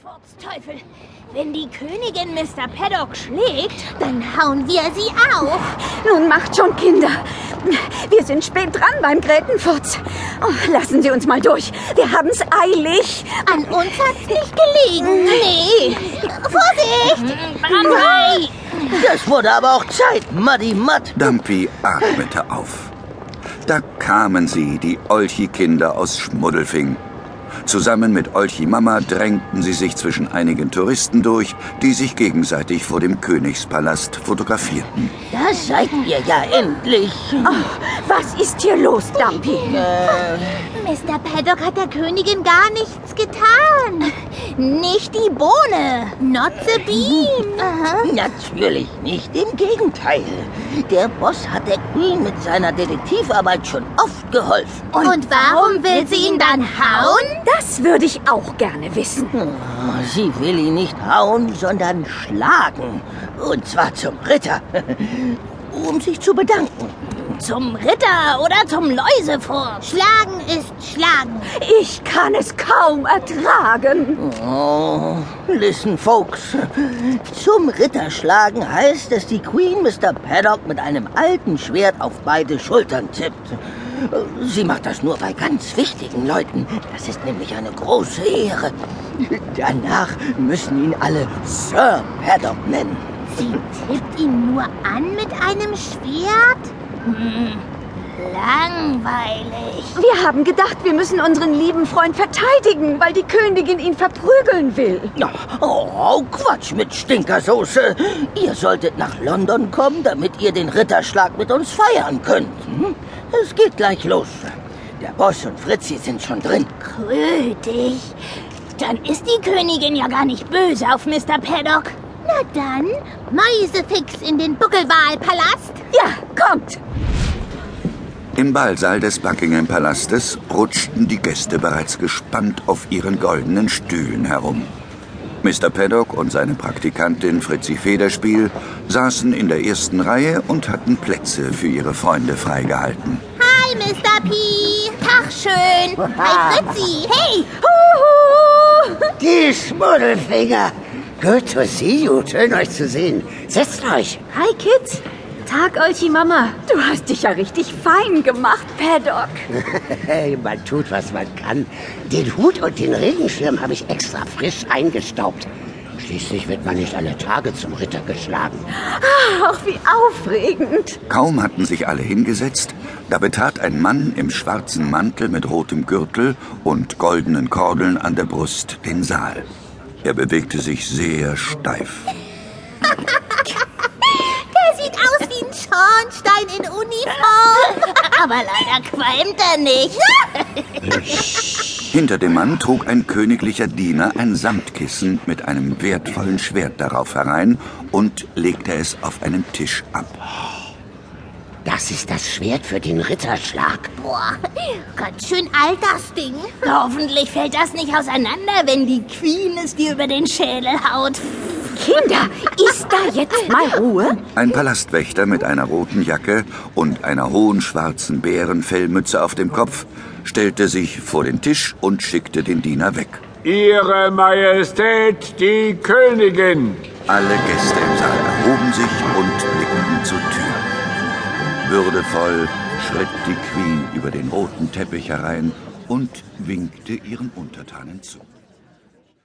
Furzteufel! Wenn die Königin Mr. Paddock schlägt, dann hauen wir sie auf. Nun macht schon, Kinder. Wir sind spät dran beim Grätenfurz. Oh, lassen Sie uns mal durch. Wir haben's eilig. An uns hat's nicht gelegen. Nee. Vorsicht! Brandrei! Das wurde aber auch Zeit, Muddy Mudd. Dumpy atmete auf. Da kamen sie, die Olchi-Kinder aus Schmuddelfing. Zusammen mit Olchi Mama drängten sie sich zwischen einigen Touristen durch, die sich gegenseitig vor dem Königspalast fotografierten. Da seid ihr ja endlich. Was ist hier los, Dumpy? Mr. Paddock hat der Königin gar nichts getan. Nicht die Bohne. Not the bean. Aha. Natürlich nicht, im Gegenteil. Der Boss hat der Queen mit seiner Detektivarbeit schon oft geholfen. Und warum will sie ihn dann hauen? Das würde ich auch gerne wissen. Oh, Sie will ihn nicht hauen, sondern schlagen. Und zwar zum Ritter. Um sich zu bedanken. Zum Ritter oder zum Läusefurz? Schlagen ist Schlagen. Ich kann es kaum ertragen. Oh, listen, folks. Zum Ritterschlagen heißt, dass die Queen Mr. Paddock mit einem alten Schwert auf beide Schultern tippt. Sie macht das nur bei ganz wichtigen Leuten. Das ist nämlich eine große Ehre. Danach müssen ihn alle Sir Paddock nennen. Sie tippt ihn nur an mit einem Schwert? Hm, langweilig. Wir haben gedacht, wir müssen unseren lieben Freund verteidigen, weil die Königin ihn verprügeln will. Oh, Quatsch mit Stinkersoße. Ihr solltet nach London kommen, damit ihr den Ritterschlag mit uns feiern könnt. Hm? Es geht gleich los. Der Boss und Fritzi sind schon drin. Krötig. Dann ist die Königin ja gar nicht böse auf Mr. Paddock. Na dann, Mäusefix in den Buckelwalpalast. Ja, kommt. Im Ballsaal des Buckingham Palastes rutschten die Gäste bereits gespannt auf ihren goldenen Stühlen herum. Mr. Paddock und seine Praktikantin Fritzi Federspiel saßen in der ersten Reihe und hatten Plätze für ihre Freunde freigehalten. Hi, Mr. P. Tag schön. Hi, Fritzi. Hey. Die Schmuddelfinger. Good to see you. Schön, euch zu sehen. Setzt euch. Hi, Kids. Tag, Olchi Mama. Du hast dich ja richtig fein gemacht, Paddock. Hey, man tut, was man kann. Den Hut und den Regenschirm habe ich extra frisch eingestaubt. Schließlich wird man nicht alle Tage zum Ritter geschlagen. Ach, wie aufregend. Kaum hatten sich alle hingesetzt, da betrat ein Mann im schwarzen Mantel mit rotem Gürtel und goldenen Kordeln an der Brust den Saal. Er bewegte sich sehr steif. Schornstein in Uniform. Aber leider qualmt er nicht. Hinter dem Mann trug ein königlicher Diener ein Samtkissen mit einem wertvollen Schwert darauf herein und legte es auf einen Tisch ab. Das ist das Schwert für den Ritterschlag. Boah, ganz schön alt das Ding. Hoffentlich fällt das nicht auseinander, wenn die Queen es dir über den Schädel haut. Kinder, ist da jetzt mal Ruhe? Ein Palastwächter mit einer roten Jacke und einer hohen schwarzen Bärenfellmütze auf dem Kopf stellte sich vor den Tisch und schickte den Diener weg. Ihre Majestät, die Königin. Alle Gäste im Saal erhoben sich und blickten zur Tür. Würdevoll schritt die Queen über den roten Teppich herein und winkte ihren Untertanen zu.